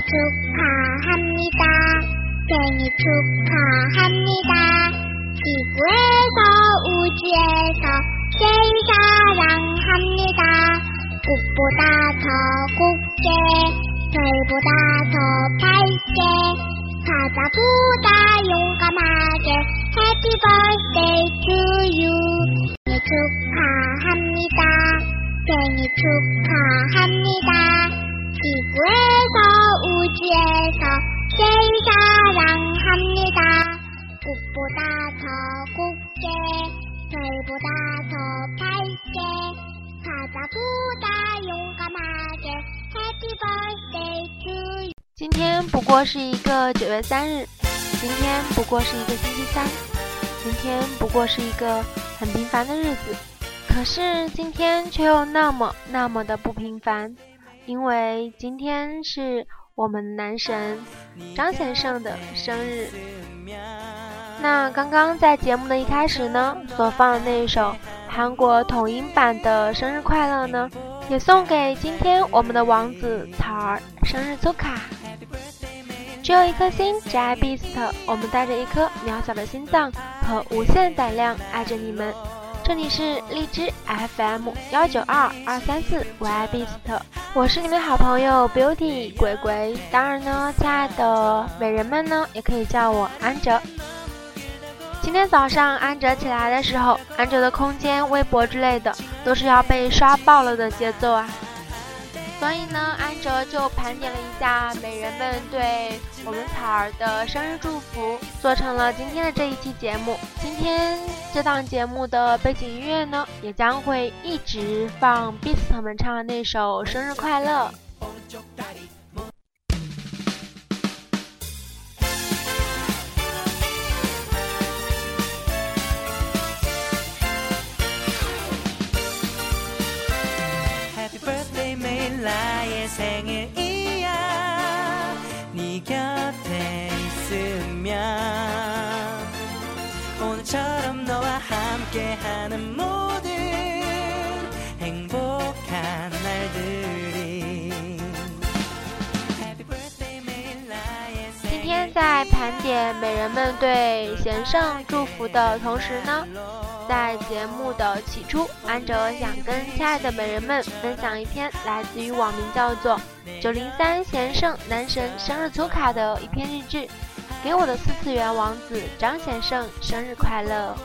축하합니다. 생일 축하합니다. 지구에서 우주에서 제일 사랑합니다. 꽃보다 더 곱게 별보다 더 밝게 바다보다 용감하게 Happy birthday to you 생일 축하합니다 생일 축하합니다 지구에서 우주에서 제일 사랑합니다 꽃보다 더 곱게 별보다 더 밝게 바다보다 용감하게 Happy birthday to you 今天不过是一个九月三日，今天不过是一个星期三，今天不过是一个很平凡的日子，可是今天却又那么那么的不平凡， 因为今天是我们男神张先生的生日。那刚刚在节目的一开始呢，所放的那一首韩国统音版的《生日快乐》呢，也送给今天我们的王子草儿生日祝卡。只有一颗心，只爱 Beast。我们带着一颗渺小的心脏和无限胆量，爱着你们。这里是荔枝 FM 幺九二二三四，我爱 Beast，我是你们好朋友 Beauty 鬼鬼。当然呢，亲爱的美人们呢，也可以叫我安哲。今天早上安哲起来的时候，安哲的空间、微博之类的都是要被刷爆了的节奏啊。所以呢，安哲就盘点了一下美人们对我们草儿的生日祝福，做成了今天的这一期节目。今天这档节目的背景音乐呢，也将会一直放 Beast 们唱的那首《生日快乐》。今天在盘点美人们对贤圣祝福的同时呢，在节目的起初，安哲想跟亲爱的美人们分享一篇来自于网名叫做“九零三贤圣男神生日粗卡”的一篇日志，给我的四次元王子张先生生日快乐。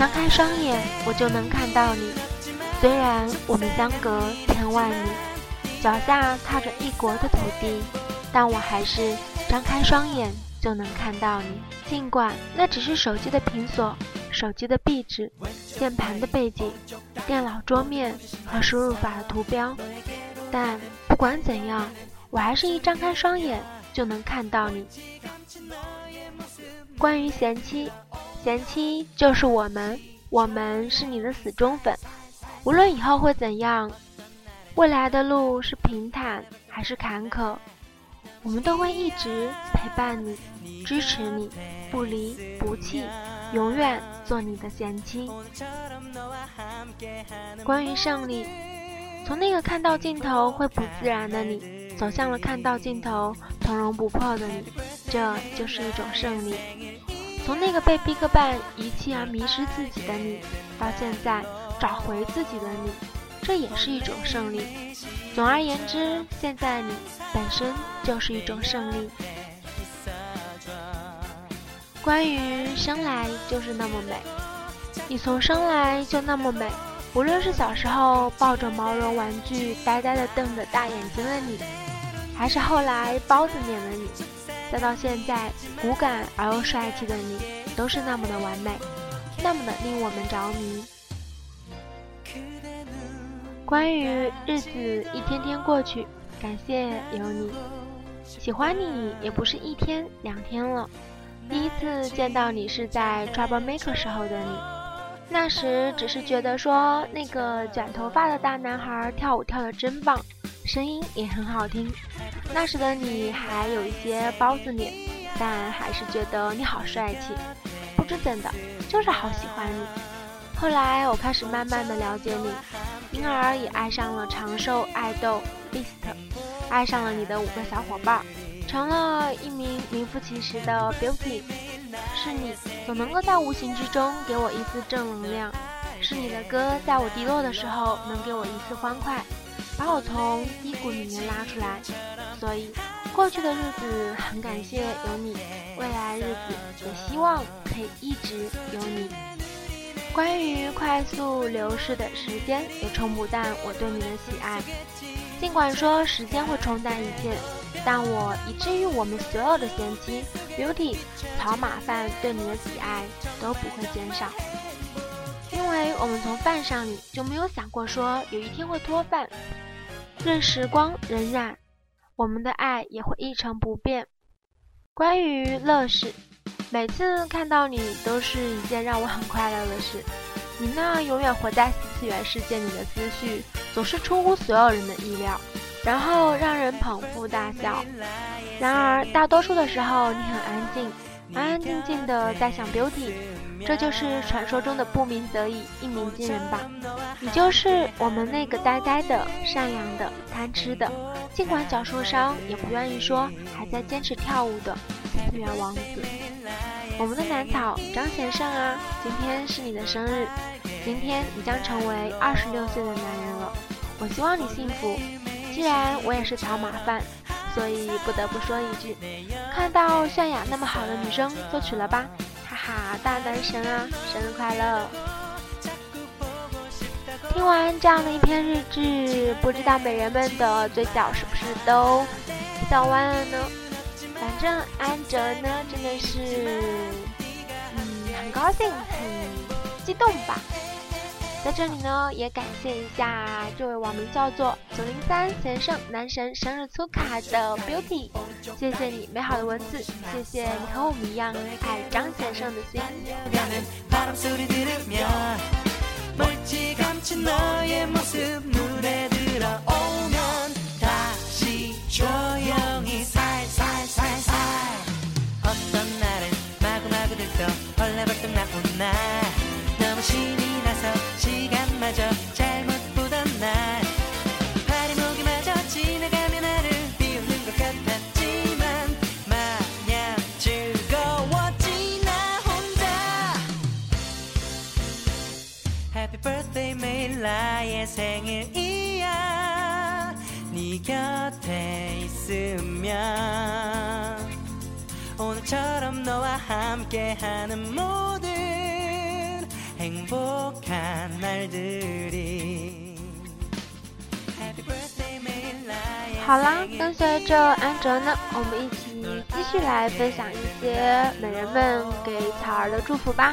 张开双眼，我就能看到你。虽然我们相隔千万里，脚下踏着异国的土地，但我还是张开双眼就能看到你。尽管那只是手机的屏锁、手机的壁纸、键盘的背景、电脑桌面和输入法的图标，但不管怎样，我还是一张开双眼就能看到你。关于贤妻。贤妻就是我们，我们是你的死忠粉。无论以后会怎样，未来的路是平坦还是坎坷，我们都会一直陪伴你，支持你，不离不弃，永远做你的贤妻。关于胜利，从那个看到尽头会不自然的你，走向了看到尽头从容不迫的你，这就是一种胜利。从那个被 BigBang 遗弃而迷失自己的你，到现在找回自己的你，这也是一种胜利。总而言之，现在你本身就是一种胜利。关于生来就是那么美，你从生来就那么美。无论是小时候抱着毛绒玩具呆呆地瞪着大眼睛的你，还是后来包子脸的你。再到现在，骨感而又帅气的你，都是那么的完美，那么的令我们着迷。关于日子一天天过去，感谢有你，喜欢你也不是一天两天了。第一次见到你是在 Trouble Maker 时候的你，那时只是觉得说那个卷头发的大男孩跳舞跳得真棒。声音也很好听，那时的你还有一些包子脸，但还是觉得你好帅气。不知怎的，就是好喜欢你。后来我开始慢慢的了解你，因而也爱上了长寿爱豆 Beast，爱上了你的五个小伙伴，成了一名名副其实的 Beauty。是你总能够在无形之中给我一丝正能量，是你的歌在我低落的时候能给我一丝欢快，把我从低谷里面拉出来。所以，过去的日子很感谢有你，未来日子也希望可以一直有你。关于快速流逝的时间，也冲不淡我对你的喜爱。尽管说时间会冲淡一切，但我以至于我们所有的贤妻 Beauty、草马饭对你的喜爱都不会减少，因为我们从饭上你就没有想过说有一天会脱饭。任时光荏苒。我们的爱也会一成不变。关于乐事，每次看到你都是一件让我很快乐的事。你那永远活在四次元世界里的思绪，总是出乎所有人的意料，然后让人捧腹大笑。然而大多数的时候，你很安静，安安静静的在想 Beauty。这就是传说中的不鸣则已，一鸣惊人吧？你就是我们那个呆呆的、善良的、贪吃的，尽管脚受伤也不愿意说，还在坚持跳舞的四元王子。我们的南草张先生啊，今天是你的生日，今天你将成为二十六岁的男人了。我希望你幸福。既然我也是草马饭，所以不得不说一句：看到泫雅那么好的女生，就娶了吧。啊，大男神啊，生日快乐！听完这样的一篇日志，不知道美人们的嘴角是不是都笑弯了呢？反正安哲呢，真的是，嗯，很高兴，很激动吧。在这里呢，也感谢一下这位网名叫做九零三先生男神生日粗卡的 Beauty，谢谢你美好的文字，谢谢你和我们一样爱张先生的心。好啦，跟随着安哲呢，我们一起继续来分享一些美人们给草儿的祝福吧。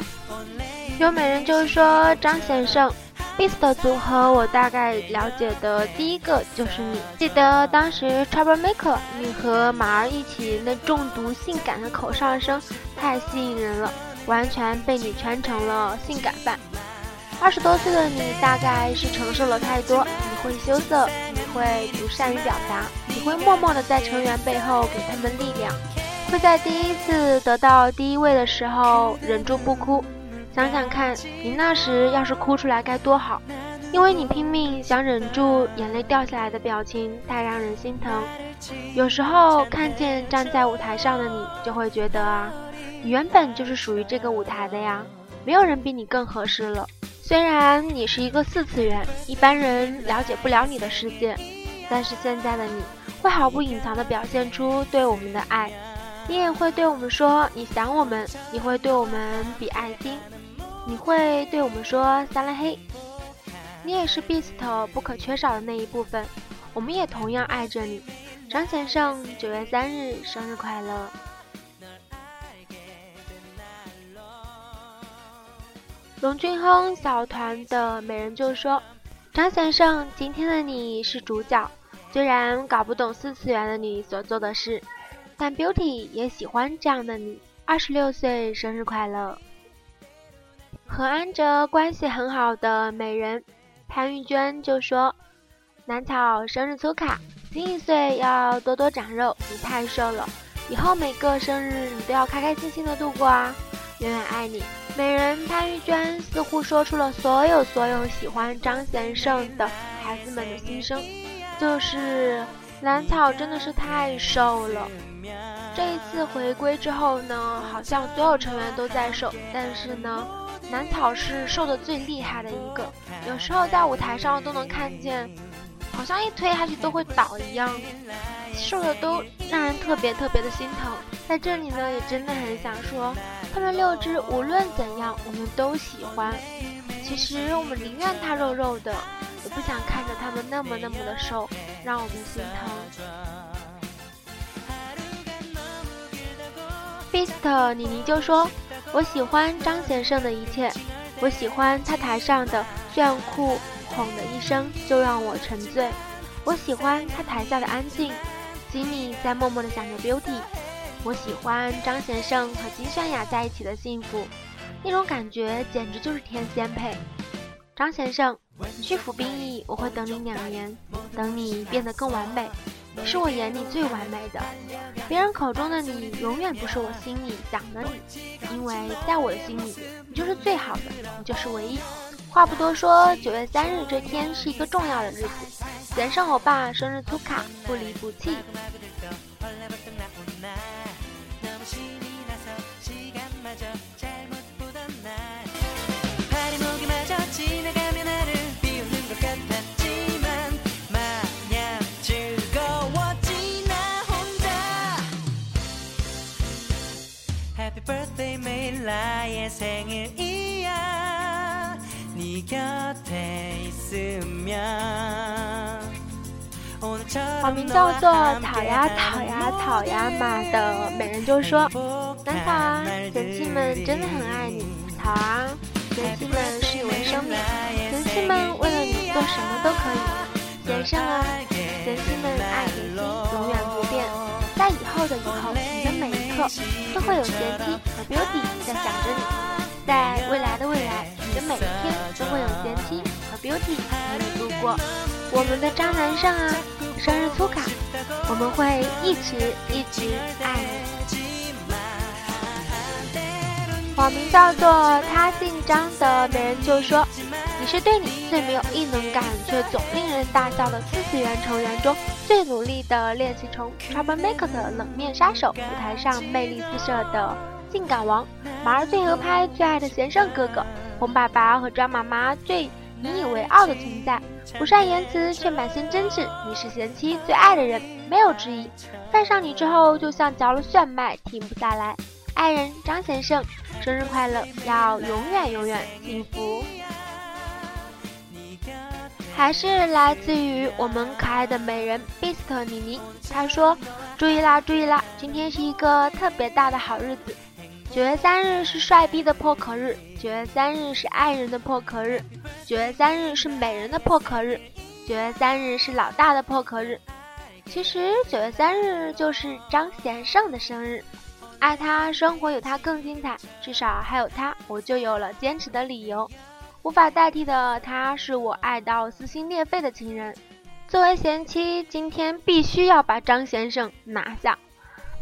有美人就说张先生。Beast 的组合，我大概了解的第一个就是你。记得当时 Trouble Maker，你和马儿一起那中毒性感的口哨声太吸引人了，完全被你圈成了性感范。二十多岁的你，大概是承受了太多。你会羞涩，你会不善于表达，你会默默的在成员背后给他们力量，会在第一次得到第一位的时候忍住不哭。想想看，你那时要是哭出来该多好，因为你拼命想忍住眼泪掉下来的表情，太让人心疼。有时候看见站在舞台上的你，就会觉得啊，你原本就是属于这个舞台的呀，没有人比你更合适了。虽然你是一个四次元，一般人了解不了你的世界，但是现在的你会毫不隐藏地表现出对我们的爱，你也会对我们说你想我们，你会对我们比爱心。你会对我们说“撒拉嘿”，你也是 Beast 不可缺少的那一部分，我们也同样爱着你，张先生，九月三日生日快乐！龙俊亨小团的美人就说：“张先生，今天的你是主角，虽然搞不懂四次元的你所做的事，但 Beauty 也喜欢这样的你。二十六岁生日快乐！”和安哲关系很好的美人潘玉娟就说：“南草生日粗卡，新一岁要多多长肉，你太瘦了，以后每个生日你都要开开心心的度过啊！永远爱你，美人潘玉娟似乎说出了所有所有喜欢张贤胜的孩子们的心声，就是兰草真的是太瘦了。这一次回归之后呢，好像所有成员都在瘦，但是呢，南草是瘦的最厉害的一个，有时候在舞台上都能看见，好像一推下去都会倒一样，瘦的都让人特别特别的心疼。在这里呢，也真的很想说，他们六只无论怎样，我们都喜欢。其实我们宁愿他肉肉的，也不想看着他们那么那么的瘦，让我们心疼。Beast 妮妮就说：“我喜欢张先生的一切，我喜欢他台上的炫酷哄的一声就让我沉醉，我喜欢他台下的安静，吉米在默默的想着 Beauty，我喜欢张先生和金宣雅在一起的幸福，那种感觉简直就是天仙配。张先生，去服兵役，我会等你两年，等你变得更完美。”是我眼里最完美的，别人口中的你永远不是我心里想的你，因为在我的心里，你就是最好的，你就是唯一。话不多说，九月三日这天是一个重要的日子，贤胜欧巴生日粗卡，不离不弃。网名叫做“讨呀讨呀讨呀嘛”的美人就说：“南草啊，贤妻们真的很爱你，草啊，贤妻们视你为生命，贤妻们为了你做什么都可以。贤胜啊，贤妻们爱的心永远不变，在以后的以后，你的每都会有贤妻和 Beauty 在想着你，在未来的未来，你的每一天都会有贤妻和 Beauty 陪你度过。我们的渣男胜啊！”生日粗卡，我们会一直一直爱你。网名叫做他姓张的美人就说：“是对你最没有异能感却总令人大笑的四次元成员中最努力的练习虫，Trouble Maker 的冷面杀手，舞台上魅力四射的性感王，马儿最合拍最爱的贤胜哥哥，红爸爸和张妈妈最。”引以为傲的存在，不善言辞却满心真挚。你是贤妻最爱的人，没有之一。犯上你之后，就像嚼了炫迈，停不下来。爱人张先生，生日快乐，要永远永远幸福。还是来自于我们可爱的美人 Beast 妮妮，她说：“注意啦，注意啦，今天是一个特别大的好日子。九月三日是帅逼的破壳日，九月三日是爱人的破壳日。”九月三日是美人的破壳日，九月三日是老大的破壳日。其实九月三日就是张贤胜的生日，爱他，生活有他更精彩。至少还有他，我就有了坚持的理由。无法代替的他，是我爱到撕心裂肺的情人。作为贤妻，今天必须要把张先生拿下。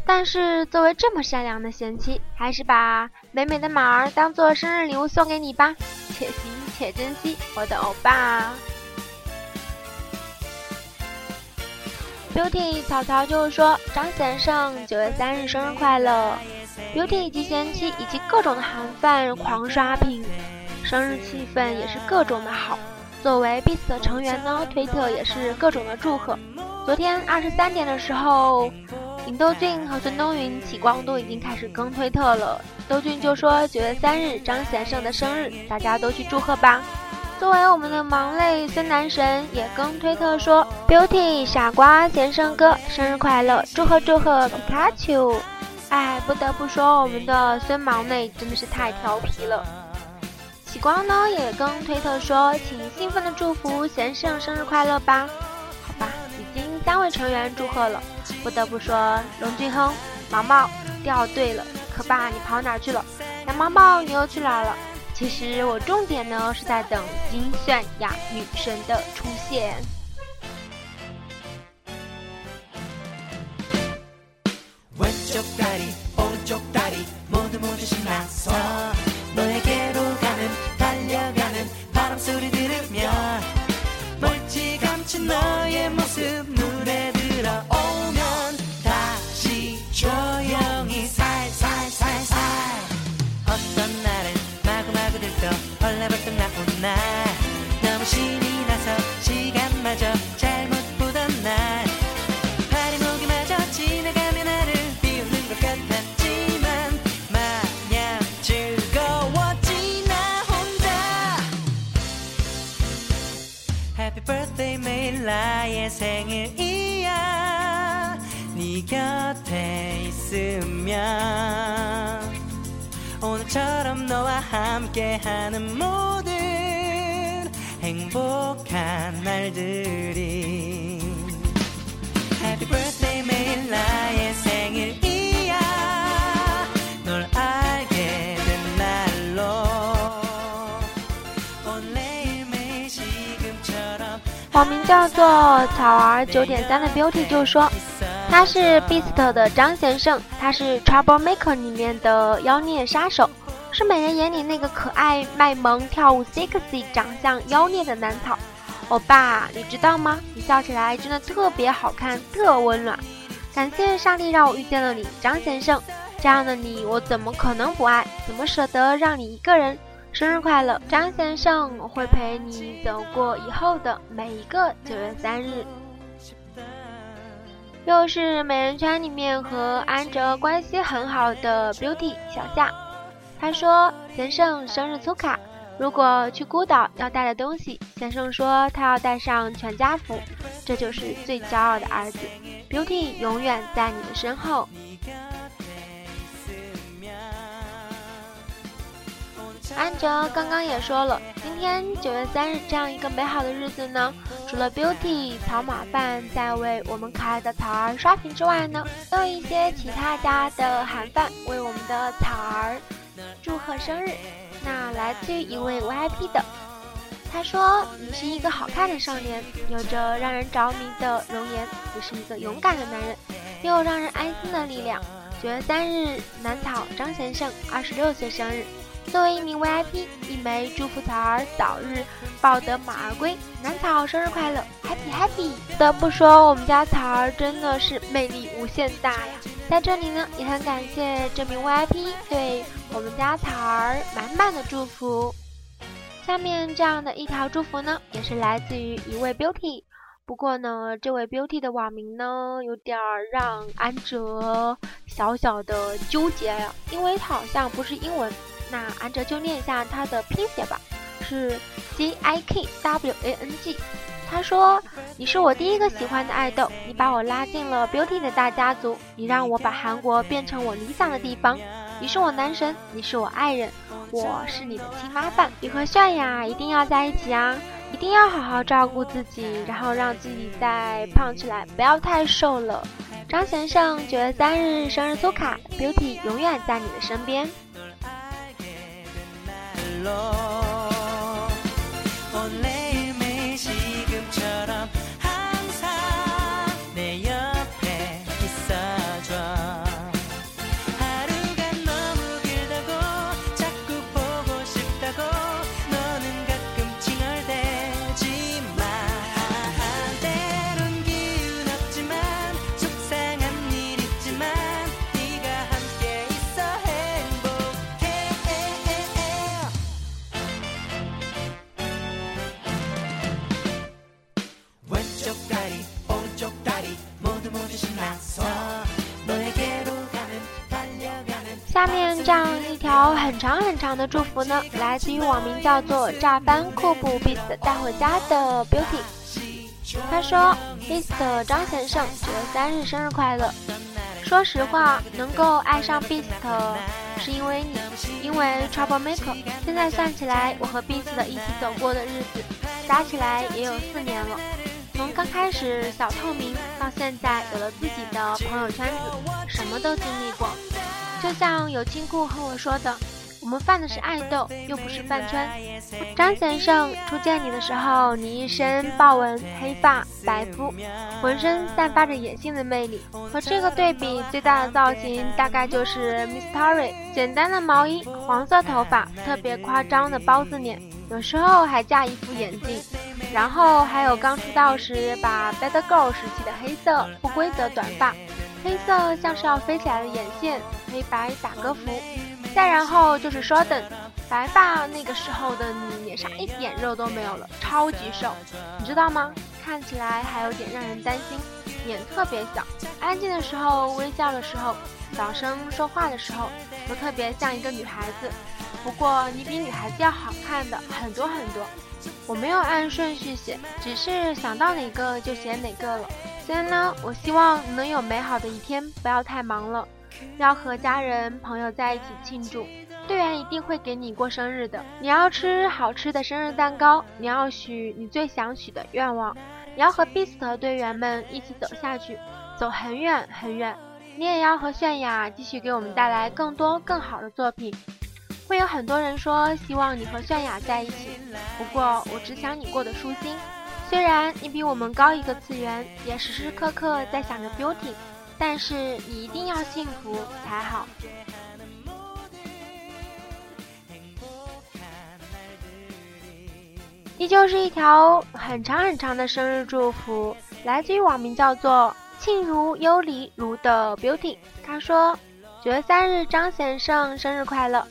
但是作为这么善良的贤妻，还是把美美的马儿当做生日礼物送给你吧，且行。且珍惜我的欧巴。Beauty 草草就是说：“张先生九月三日生日快乐！”Beauty 以及贤妻以及各种的韩范狂刷屏，生日气氛也是各种的好。作为 BTS 的成员呢，推特也是各种的祝贺。昨天二十三点的时候。尹斗俊和孙东云、启光都已经开始更推特了。斗俊就说：“九月三日张贤胜的生日，大家都去祝贺吧。”作为我们的盲泪孙男神也更推特说：“Beauty 傻瓜先生哥生日快乐，祝贺祝贺皮卡丘！”哎，不得不说，我们的孙盲泪真的是太调皮了。启光呢也跟推特说：“请兴奋的祝福贤胜生日快乐吧。”好吧，已经三位成员祝贺了。不得不说，龙俊亨、毛毛掉队了。可爸，你跑哪去了？蓝毛毛，你又去哪了？其实我重点呢是在等金泫雅女神的出现。草儿九点三的 Beauty 就说，他是 Beast 的张先生，他是 Trouble Maker 里面的妖孽杀手，是美人眼里那个可爱卖萌、跳舞 sexy、长相妖孽的男草。欧巴，你知道吗？你笑起来真的特别好看，特温暖。感谢上帝让我遇见了你，张先生。这样的你，我怎么可能不爱？怎么舍得让你一个人？生日快乐，张先生！会陪你走过以后的每一个九月三日。又是美人圈里面和安哲关系很好的 Beauty 小夏，他说：“先生生日粗卡。”如果去孤岛要带的东西，先生说他要带上全家福，这就是最骄傲的儿子。Beauty 永远在你的身后。安哲刚刚也说了，今天九月三日这样一个美好的日子呢，除了 Beauty 草马饭在为我们可爱的草儿刷屏之外呢，都有一些其他家的韩饭为我们的草儿祝贺生日。那来自于一位 VIP 的，他说：“你是一个好看的少年，有着让人着迷的容颜，你是一个勇敢的男人，又让人安心的力量。”九月三日，南草张先生二十六岁生日，作为一名 VIP，一枚祝福草儿早日抱得马儿归。南草生日快乐，Happy Happy！不得不说，我们家草儿真的是魅力无限大呀。在这里呢，也很感谢这名 VIP 对我们家草儿满满的祝福。下面这样的一条祝福呢，也是来自于一位 Beauty。不过呢，这位 Beauty 的网名呢，有点让安哲小小的纠结呀，因为它好像不是英文。那安哲就念一下它的拼写吧，是 J I K W A N G。他说：“你是我第一个喜欢的爱豆，你把我拉进了 Beauty 的大家族，你让我把韩国变成我理想的地方。你是我男神，你是我爱人，我是你的亲妈饭。你和泫雅一定要在一起啊，一定要好好照顾自己，然后让自己再胖起来，不要太瘦了。”张先生九月三日生日苏卡，Beauty 永远在你的身边。下有很长很长的祝福呢，来自于网名叫做“炸翻酷布 Beast 带回家的 Beauty”。他说：“Beast 张先生九月三日生日快乐。说实话，能够爱上 Beast 是因为你，因为 Trouble Maker。现在算起来，我和 Beast 一起走过的日子，加起来也有四年了。从刚开始小透明，到现在有了自己的朋友圈子，什么都经历过。”就像有亲故和我说的，我们犯的是爱豆，又不是饭圈。张先生初见你的时候，你一身豹纹黑发白肤，浑身散发着野性的魅力。和这个对比最大的造型，大概就是 Mystery，简单的毛衣，黄色头发，特别夸张的包子脸，有时候还架一副眼镜，然后还有刚出道时把 Bad Girl 时期的黑色不规则短发。黑色像是要飞起来的眼线，黑白打歌服，再然后就是 Shorten，白发那个时候的你脸上一点肉都没有了，超级瘦，你知道吗？看起来还有点让人担心，脸特别小，安静的时候微笑的时候，小声说话的时候，都特别像一个女孩子。不过你比女孩子要好看的很多很多。我没有按顺序写，只是想到哪个就写哪个了。所以呢，我希望能有美好的一天，不要太忙了，要和家人朋友在一起庆祝。队员一定会给你过生日的，你要吃好吃的生日蛋糕，你要许你最想许的愿望，你要和 Beast 队员们一起走下去，走很远很远。你也要和泫雅继续给我们带来更多更好的作品。会有很多人说希望你和泫雅在一起，不过我只想你过得舒心。虽然你比我们高一个次元，也时时刻刻在想着 Beauty，但是你一定要幸福才好。依旧是一条很长很长的生日祝福，来自于网名叫做“庆如优离如”的 Beauty。他说：“九月三日，张先生生日快乐！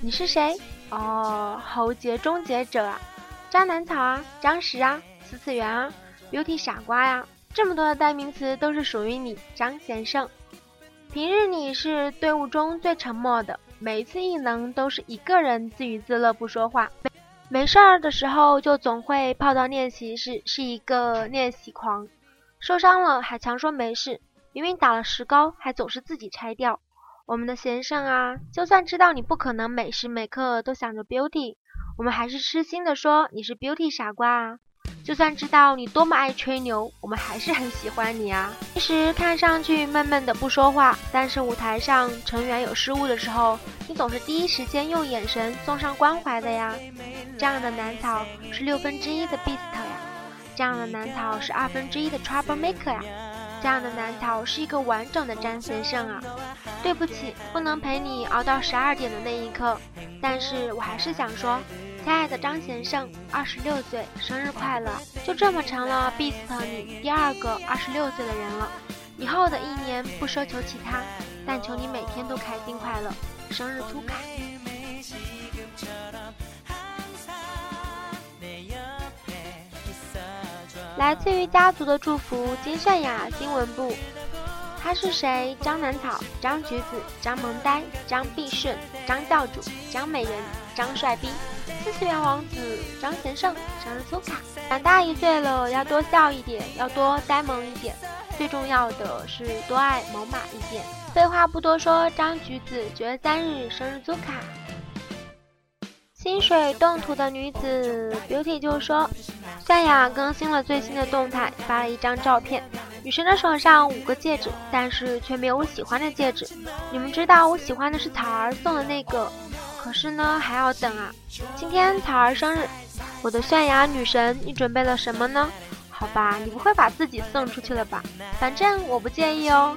你是谁？哦，喉结终结者啊，渣男草啊，张石啊，四次元啊，Beauty 傻瓜呀，这么多的代名词都是属于你，张先生。平日你是队伍中最沉默的，每一次异能都是一个人自娱自乐不说话。”没事儿的时候就总会泡到练习室，是一个练习狂。受伤了还强说没事，明明打了石膏还总是自己拆掉。我们的先生啊，就算知道你不可能每时每刻都想着 beauty，我们还是痴心的说你是 beauty 傻瓜啊。就算知道你多么爱吹牛，我们还是很喜欢你啊。其实看上去闷闷的不说话，但是舞台上成员有失误的时候，你总是第一时间用眼神送上关怀的呀。这样的男草是六分之一的 beast 呀，这样的男草是二分之一的 trouble maker 呀，这样的男草是一个完整的张先生啊。对不起，不能陪你熬到十二点的那一刻，但是我还是想说。亲爱的张先生，二十六岁，生日快乐！就这么成了 Beast 你第二个二十六岁的人了。以后的一年不奢求其他，但求你每天都开心快乐。生日粗卡。来自于家族的祝福，金善雅新闻部。他是谁？张南草、张橘子、张萌呆、张必顺、张教主、张美人、张帅逼。四次元王子张贤胜生日粗卡，长大一岁了，要多笑一点，要多呆萌一点，最重要的是多爱猛犸一点。废话不多说，张橘子九月三日生日粗卡。清水动图的女子 Beauty 就说，夏雅更新了最新的动态，发了一张照片，女神的手上五个戒指，但是却没有我喜欢的戒指。你们知道我喜欢的是草儿送的那个。可是呢，还要等啊！今天草儿生日，我的泫雅女神，你准备了什么呢？好吧，你不会把自己送出去了吧？反正我不介意哦。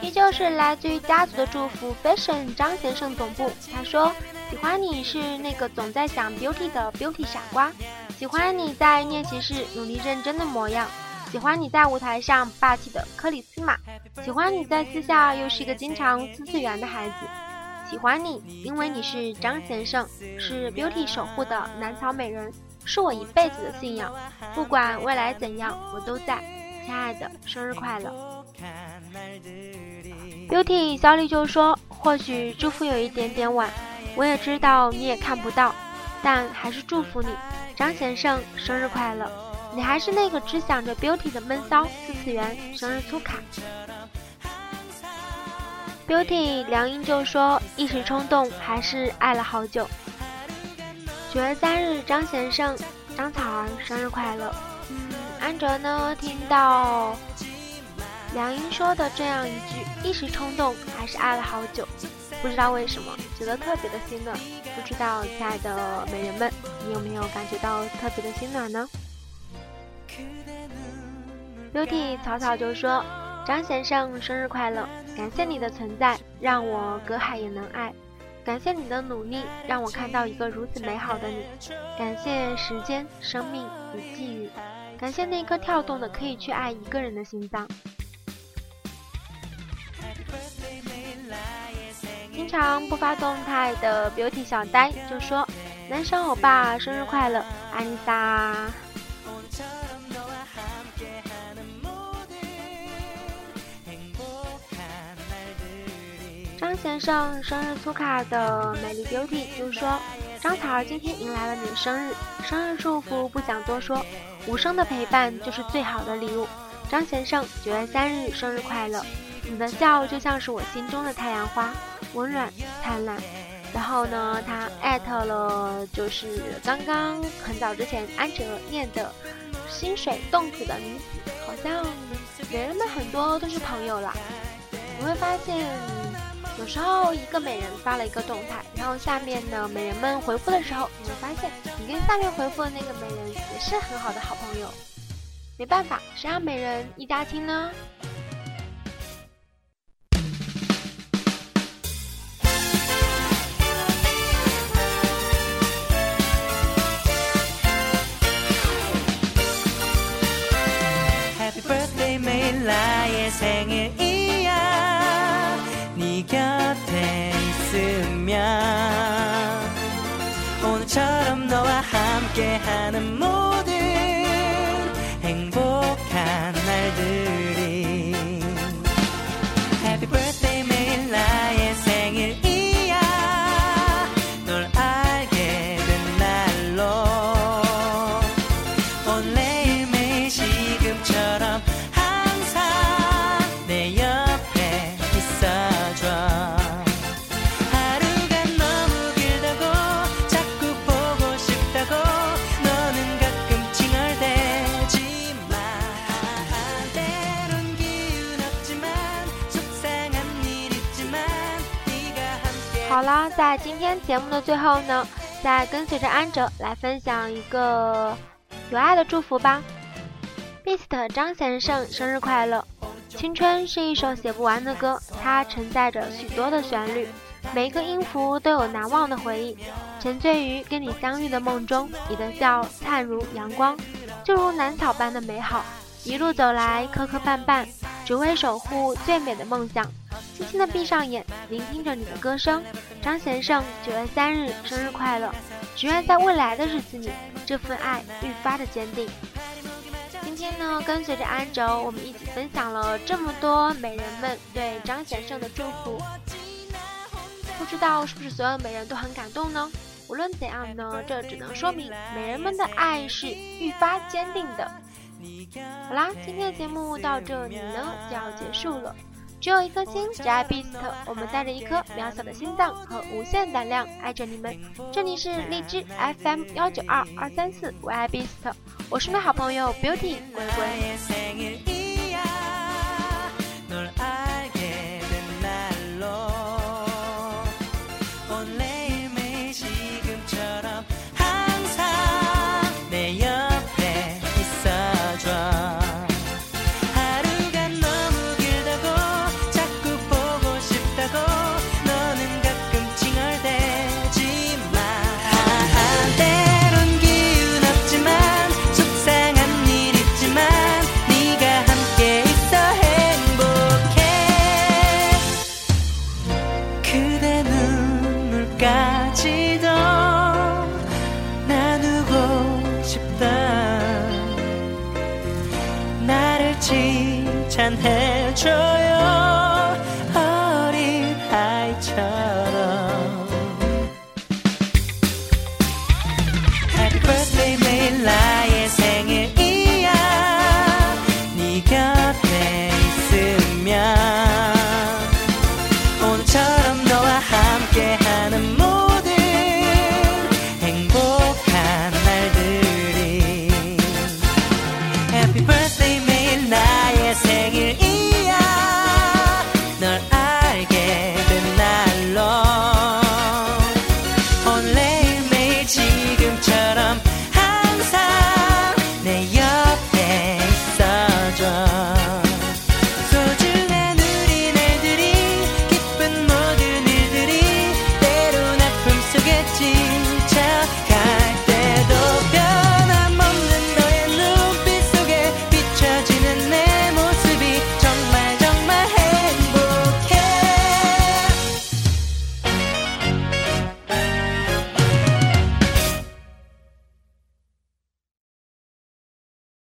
依旧是来自于家族的祝福，Fashion 张先生总部，他说喜欢你是那个总在想 beauty 的 beauty 傻瓜，喜欢你在练习室努力认真的模样，喜欢你在舞台上霸气的克里斯玛，喜欢你在私下又是一个经常四次元的孩子。喜欢你，因为你是张先生，是 Beauty 守护的南草美人，是我一辈子的信仰。不管未来怎样，我都在。亲爱的，生日快乐！Beauty 小李就说：“或许祝福有一点点晚，我也知道你也看不到，但还是祝福你，张先生，生日快乐！你还是那个只想着 Beauty 的闷骚四次元，生日粗卡。” Beauty 梁英就说：“一时冲动，还是爱了好久。”九月三日，张先生、张草儿生日快乐。嗯，安哲呢？听到梁英说的这样一句“一时冲动，还是爱了好久”，不知道为什么觉得特别的心暖。不知道亲爱的美人们，你有没有感觉到特别的心暖呢？Beauty 草草就说。张先生生日快乐！感谢你的存在，让我隔海也能爱；感谢你的努力，让我看到一个如此美好的你；感谢时间、生命与际遇；感谢那颗跳动的可以去爱一个人的心脏。经常不发动态的 Beauty 小呆就说：“男神欧巴生日快乐，爱你撒。”张先生生日粗卡的美丽 Beauty 就说：“张彩儿今天迎来了你的生日，生日祝福不想多说，无声的陪伴就是最好的礼物。张先生，九月三日生日快乐！你的笑就像是我心中的太阳花，温暖灿烂。然后呢，他艾特了就是刚刚很早之前安哲念的心水冻土的女子，好像美人们很多都是朋友啦。你会发现，有时候一个美人发了一个动态，然后下面的美人们回复的时候，你会发现你跟下面回复的那个美人也是很好的好朋友。没办法，谁让美人一家亲呢？ 처럼 너와 함께하는 모든 天节目的最后呢，再跟随着安哲来分享一个有爱的祝福吧。Beast 张先生生日快乐！青春是一首写不完的歌，它承载着许多的旋律，每一个音符都有难忘的回忆。沉醉于跟你相遇的梦中，你的笑灿如阳光，就如兰草般的美好。一路走来，磕磕绊绊，只为守护最美的梦想。轻轻的闭上眼，聆听着你的歌声。张先生，九月三日生日快乐！只愿在未来的日子里，这份爱愈发的坚定。今天呢，跟随着安轴，我们一起分享了这么多美人们对张先生的祝福。不知道是不是所有美人都很感动呢？无论怎样呢，这只能说明美人们的爱是愈发坚定的。好啦，今天的节目到这里呢就要结束了。只有一颗心，只爱 Beast。我们带着一颗渺小的心脏和无限胆量，爱着你们。这里是荔枝 FM 幺九二二三四，我爱 Beast，我是你的好朋友 Beauty 龟龟。